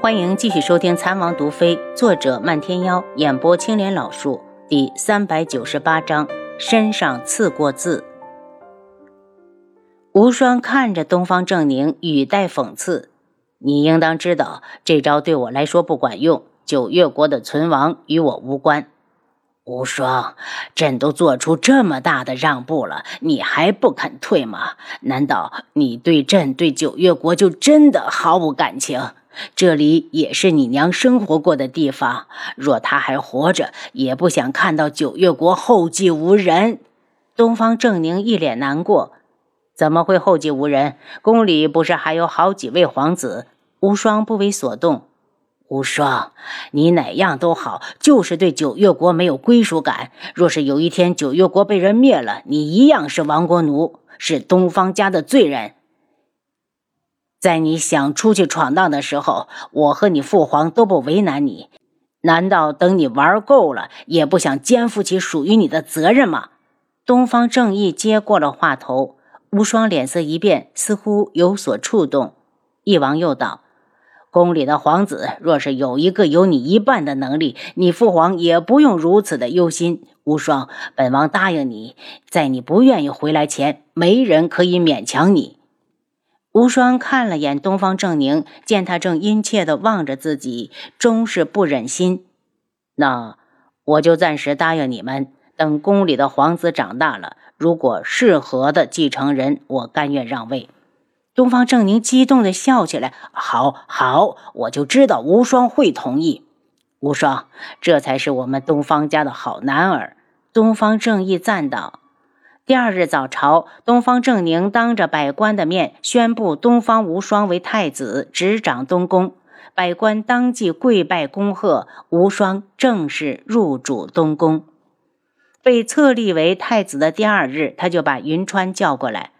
欢迎继续收听《残王毒妃》，作者漫天妖，演播青莲老树，第三百九十八章：身上刺过字。无双看着东方正宁，语带讽刺：“你应当知道，这招对我来说不管用。九月国的存亡与我无关。”无双，朕都做出这么大的让步了，你还不肯退吗？难道你对朕、对九月国就真的毫无感情？这里也是你娘生活过的地方，若她还活着，也不想看到九月国后继无人。东方正宁一脸难过，怎么会后继无人？宫里不是还有好几位皇子？无双不为所动。无双，你哪样都好，就是对九月国没有归属感。若是有一天九月国被人灭了，你一样是亡国奴，是东方家的罪人。在你想出去闯荡的时候，我和你父皇都不为难你。难道等你玩够了，也不想肩负起属于你的责任吗？东方正义接过了话头，无双脸色一变，似乎有所触动。翼王又道。宫里的皇子，若是有一个有你一半的能力，你父皇也不用如此的忧心。无双，本王答应你，在你不愿意回来前，没人可以勉强你。无双看了眼东方正宁，见他正殷切地望着自己，终是不忍心。那我就暂时答应你们，等宫里的皇子长大了，如果适合的继承人，我甘愿让位。东方正宁激动地笑起来：“好，好，我就知道无双会同意。无双，这才是我们东方家的好男儿。”东方正义赞道。第二日早朝，东方正宁当着百官的面宣布东方无双为太子，执掌东宫。百官当即跪拜恭贺，无双正式入主东宫。被册立为太子的第二日，他就把云川叫过来。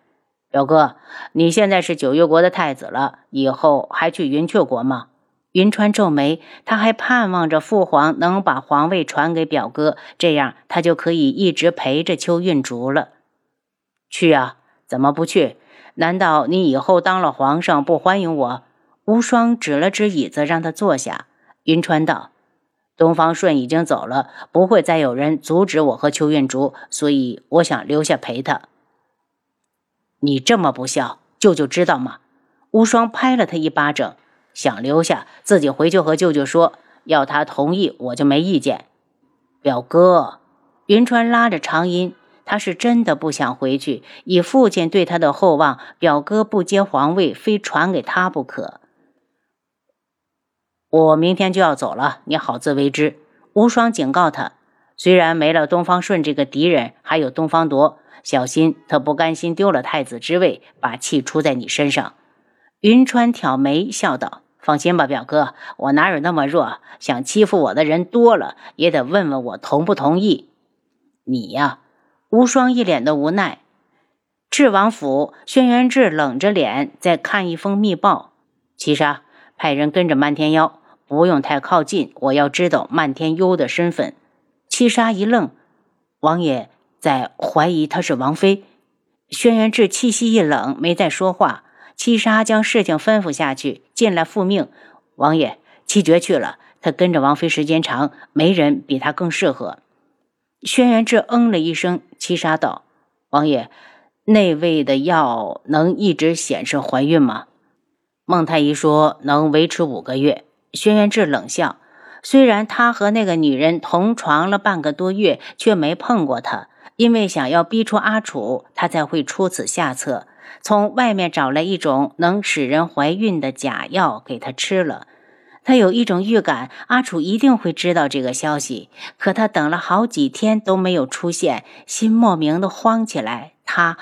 表哥，你现在是九月国的太子了，以后还去云雀国吗？云川皱眉，他还盼望着父皇能把皇位传给表哥，这样他就可以一直陪着邱运竹了。去啊，怎么不去？难道你以后当了皇上不欢迎我？无双指了指椅子，让他坐下。云川道：“东方顺已经走了，不会再有人阻止我和邱运竹，所以我想留下陪他。”你这么不孝，舅舅知道吗？无双拍了他一巴掌。想留下，自己回去和舅舅说，要他同意，我就没意见。表哥，云川拉着长音，他是真的不想回去。以父亲对他的厚望，表哥不接皇位，非传给他不可。我明天就要走了，你好自为之。无双警告他，虽然没了东方顺这个敌人，还有东方铎。小心，他不甘心丢了太子之位，把气出在你身上。云川挑眉笑道：“放心吧，表哥，我哪有那么弱？想欺负我的人多了，也得问问我同不同意。”你呀，无双一脸的无奈。智王府，轩辕志冷着脸在看一封密报。七杀派人跟着漫天妖，不用太靠近，我要知道漫天幽的身份。七杀一愣，王爷。在怀疑她是王妃，轩辕志气息一冷，没再说话。七杀将事情吩咐下去，进来复命。王爷，七绝去了，他跟着王妃时间长，没人比他更适合。轩辕志嗯了一声，七杀道：“王爷，那位的药能一直显示怀孕吗？”孟太医说能维持五个月。轩辕志冷笑，虽然他和那个女人同床了半个多月，却没碰过她。因为想要逼出阿楚，他才会出此下策，从外面找来一种能使人怀孕的假药给她吃了。他有一种预感，阿楚一定会知道这个消息。可他等了好几天都没有出现，心莫名的慌起来。他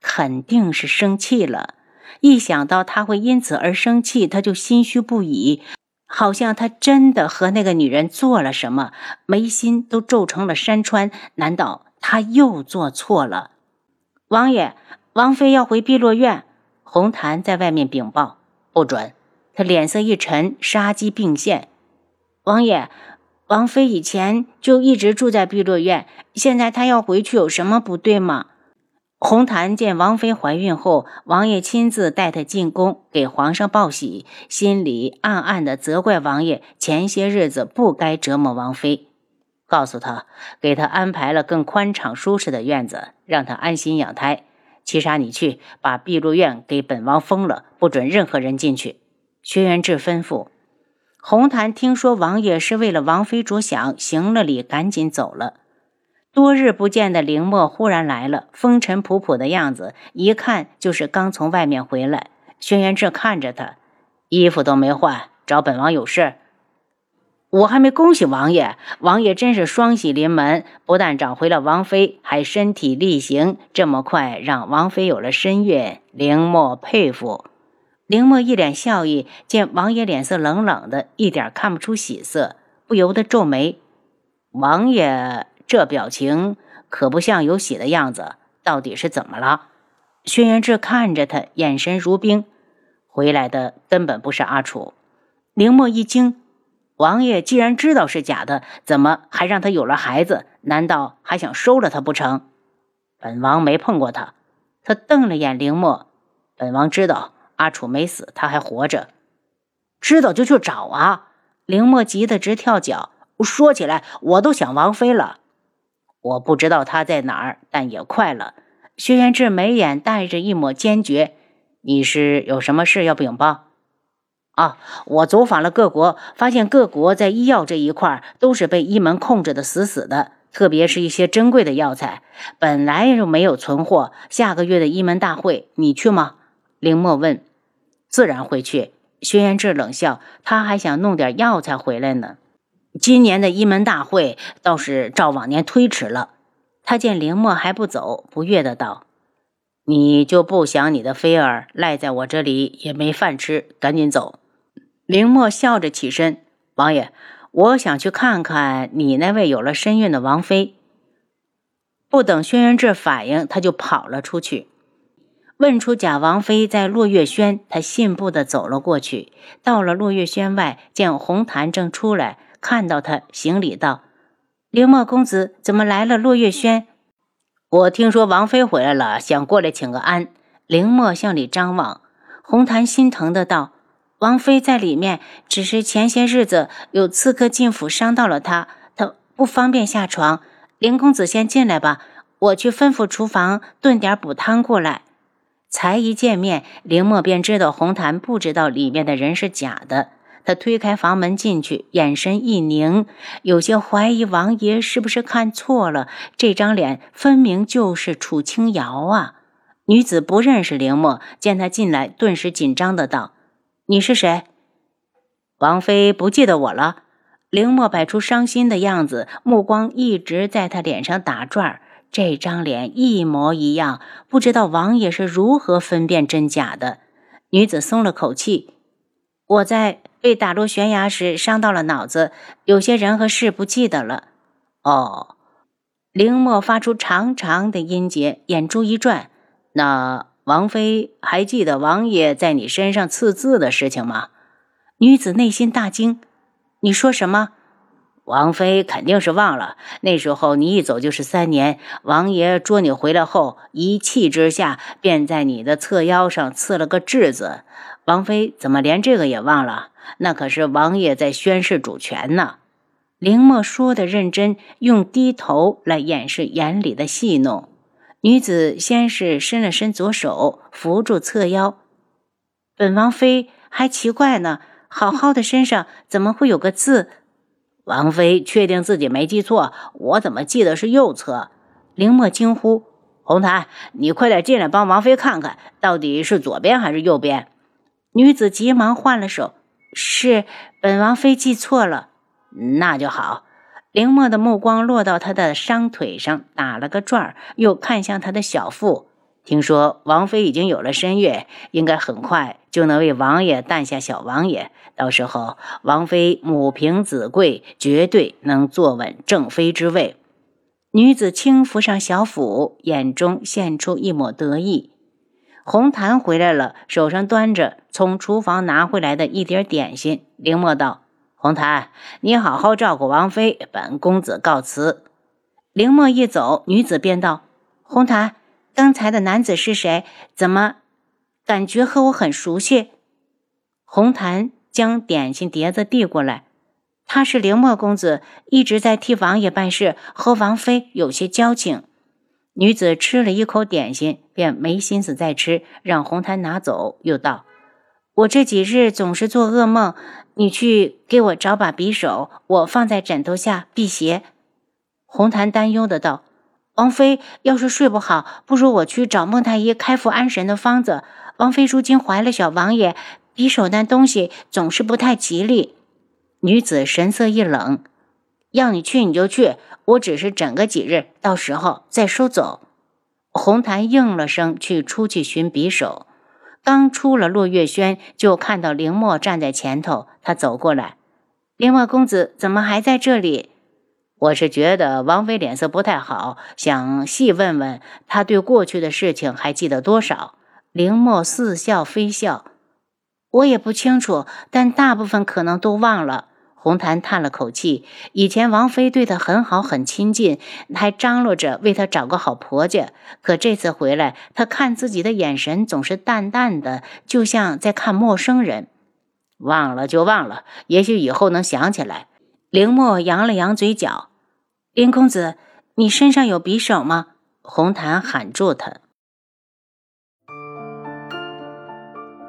肯定是生气了。一想到他会因此而生气，他就心虚不已，好像他真的和那个女人做了什么，眉心都皱成了山川。难道？他又做错了，王爷，王妃要回碧落院。红檀在外面禀报，不准。他脸色一沉，杀机并现。王爷，王妃以前就一直住在碧落院，现在她要回去，有什么不对吗？红檀见王妃怀孕后，王爷亲自带她进宫给皇上报喜，心里暗暗的责怪王爷前些日子不该折磨王妃，告诉他给他安排了更宽敞舒适的院子，让他安心养胎。七杀，你去把碧露院给本王封了，不准任何人进去。轩辕志吩咐。红檀听说王爷是为了王妃着想，行了礼，赶紧走了。多日不见的凌墨忽然来了，风尘仆仆的样子，一看就是刚从外面回来。轩辕志看着他，衣服都没换，找本王有事。我还没恭喜王爷，王爷真是双喜临门，不但找回了王妃，还身体力行，这么快让王妃有了身孕。凌墨佩服。凌墨一脸笑意，见王爷脸色冷冷的，一点看不出喜色，不由得皱眉。王爷。这表情可不像有喜的样子，到底是怎么了？轩辕志看着他，眼神如冰。回来的根本不是阿楚。凌墨一惊，王爷既然知道是假的，怎么还让他有了孩子？难道还想收了他不成？本王没碰过他。他瞪了眼凌墨，本王知道阿楚没死，他还活着。知道就去找啊！林墨急得直跳脚。说起来，我都想王妃了。我不知道她在哪儿，但也快了。薛元志眉眼带着一抹坚决：“你是有什么事要禀报？”啊，我走访了各国，发现各国在医药这一块都是被医门控制的死死的，特别是一些珍贵的药材，本来就没有存货。下个月的医门大会，你去吗？林墨问。自然会去。薛元志冷笑：“他还想弄点药材回来呢。”今年的一门大会倒是照往年推迟了。他见林墨还不走，不悦的道：“你就不想你的妃儿赖在我这里也没饭吃？赶紧走！”林墨笑着起身：“王爷，我想去看看你那位有了身孕的王妃。”不等轩辕志反应，他就跑了出去，问出贾王妃在落月轩。他信步的走了过去，到了落月轩外，见红檀正出来。看到他，行礼道：“凌墨公子怎么来了？落月轩，我听说王妃回来了，想过来请个安。”凌墨向里张望，红檀心疼的道：“王妃在里面，只是前些日子有刺客进府，伤到了她，她不方便下床。凌公子先进来吧，我去吩咐厨房炖点补汤过来。”才一见面，凌墨便知道红檀不知道里面的人是假的。他推开房门进去，眼神一凝，有些怀疑王爷是不是看错了。这张脸分明就是楚清瑶啊！女子不认识凌墨，见他进来，顿时紧张的道：“你是谁？”王妃不记得我了。凌墨摆出伤心的样子，目光一直在他脸上打转。这张脸一模一样，不知道王爷是如何分辨真假的。女子松了口气：“我在。”被打落悬崖时伤到了脑子，有些人和事不记得了。哦，林墨发出长长的音节，眼珠一转。那王妃还记得王爷在你身上刺字的事情吗？女子内心大惊。你说什么？王妃肯定是忘了。那时候你一走就是三年，王爷捉你回来后，一气之下便在你的侧腰上刺了个痣字。王妃怎么连这个也忘了？那可是王爷在宣誓主权呢。凌墨说的认真，用低头来掩饰眼里的戏弄。女子先是伸了伸左手，扶住侧腰。本王妃还奇怪呢，好好的身上怎么会有个字？王妃确定自己没记错，我怎么记得是右侧？林墨惊呼：“红檀，你快点进来帮王妃看看，到底是左边还是右边？”女子急忙换了手。是本王妃记错了，那就好。林墨的目光落到他的伤腿上，打了个转儿，又看向他的小腹。听说王妃已经有了身孕，应该很快就能为王爷诞下小王爷。到时候，王妃母凭子贵，绝对能坐稳正妃之位。女子轻抚上小腹，眼中现出一抹得意。红檀回来了，手上端着从厨房拿回来的一碟点心。凌墨道：“红檀，你好好照顾王妃，本公子告辞。”凌墨一走，女子便道：“红檀，刚才的男子是谁？怎么感觉和我很熟悉？红檀将点心碟子递过来。他是凌墨公子，一直在替王爷办事，和王妃有些交情。女子吃了一口点心，便没心思再吃，让红檀拿走，又道：“我这几日总是做噩梦，你去给我找把匕首，我放在枕头下辟邪。”红檀担忧的道：“王妃要是睡不好，不如我去找孟太医开服安神的方子。王妃如今怀了小王爷，匕首那东西总是不太吉利。”女子神色一冷：“要你去你就去，我只是整个几日，到时候再收走。”红檀应了声，去出去寻匕首。刚出了落月轩，就看到凌墨站在前头。他走过来：“凌墨公子怎么还在这里？”“我是觉得王妃脸色不太好，想细问问她对过去的事情还记得多少。”林墨似笑非笑：“我也不清楚，但大部分可能都忘了。”红檀叹了口气，以前王妃对他很好，很亲近，还张罗着为他找个好婆家。可这次回来，他看自己的眼神总是淡淡的，就像在看陌生人。忘了就忘了，也许以后能想起来。林墨扬了扬嘴角：“林公子，你身上有匕首吗？”红檀喊住他。